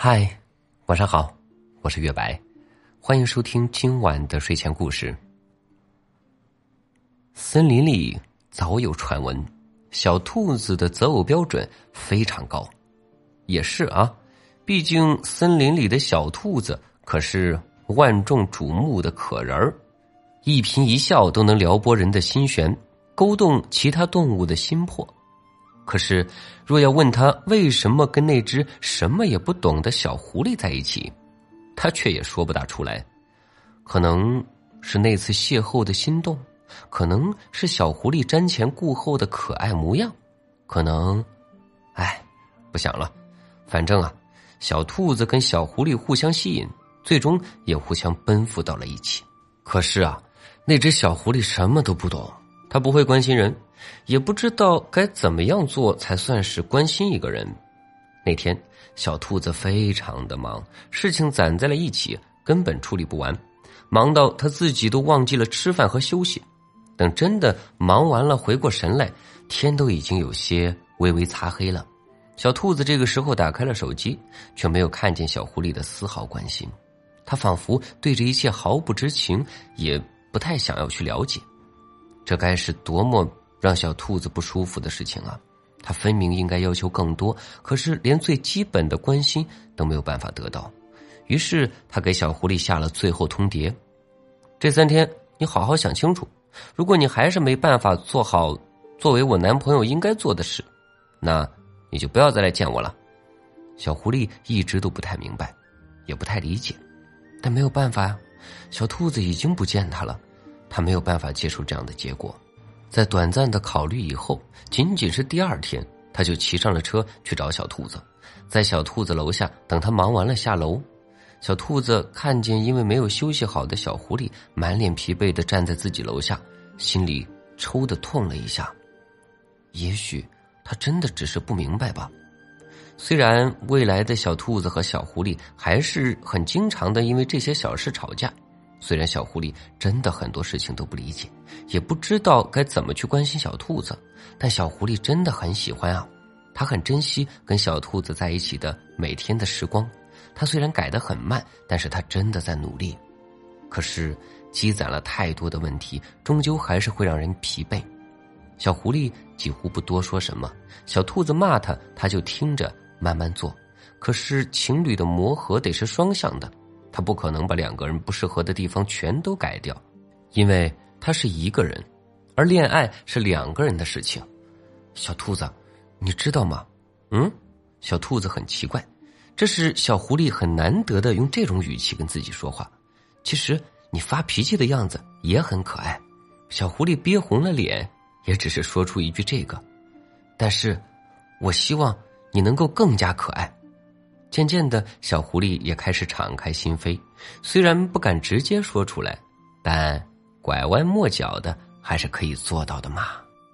嗨，晚上好，我是月白，欢迎收听今晚的睡前故事。森林里早有传闻，小兔子的择偶标准非常高。也是啊，毕竟森林里的小兔子可是万众瞩目的可人儿，一颦一笑都能撩拨人的心弦，勾动其他动物的心魄。可是，若要问他为什么跟那只什么也不懂的小狐狸在一起，他却也说不大出来。可能是那次邂逅的心动，可能是小狐狸瞻前顾后的可爱模样，可能……哎，不想了。反正啊，小兔子跟小狐狸互相吸引，最终也互相奔赴到了一起。可是啊，那只小狐狸什么都不懂，它不会关心人。也不知道该怎么样做才算是关心一个人。那天，小兔子非常的忙，事情攒在了一起，根本处理不完，忙到他自己都忘记了吃饭和休息。等真的忙完了，回过神来，天都已经有些微微擦黑了。小兔子这个时候打开了手机，却没有看见小狐狸的丝毫关心。他仿佛对这一切毫不知情，也不太想要去了解。这该是多么……让小兔子不舒服的事情啊，他分明应该要求更多，可是连最基本的关心都没有办法得到。于是他给小狐狸下了最后通牒：这三天你好好想清楚，如果你还是没办法做好作为我男朋友应该做的事，那你就不要再来见我了。小狐狸一直都不太明白，也不太理解，但没有办法呀，小兔子已经不见他了，他没有办法接受这样的结果。在短暂的考虑以后，仅仅是第二天，他就骑上了车去找小兔子，在小兔子楼下等他忙完了下楼。小兔子看见因为没有休息好的小狐狸满脸疲惫的站在自己楼下，心里抽的痛了一下。也许他真的只是不明白吧。虽然未来的小兔子和小狐狸还是很经常的因为这些小事吵架。虽然小狐狸真的很多事情都不理解，也不知道该怎么去关心小兔子，但小狐狸真的很喜欢啊，他很珍惜跟小兔子在一起的每天的时光。他虽然改得很慢，但是他真的在努力。可是积攒了太多的问题，终究还是会让人疲惫。小狐狸几乎不多说什么，小兔子骂他，他就听着慢慢做。可是情侣的磨合得是双向的。他不可能把两个人不适合的地方全都改掉，因为他是一个人，而恋爱是两个人的事情。小兔子，你知道吗？嗯，小兔子很奇怪，这是小狐狸很难得的用这种语气跟自己说话。其实你发脾气的样子也很可爱。小狐狸憋红了脸，也只是说出一句这个。但是，我希望你能够更加可爱。渐渐的，小狐狸也开始敞开心扉，虽然不敢直接说出来，但拐弯抹角的还是可以做到的嘛。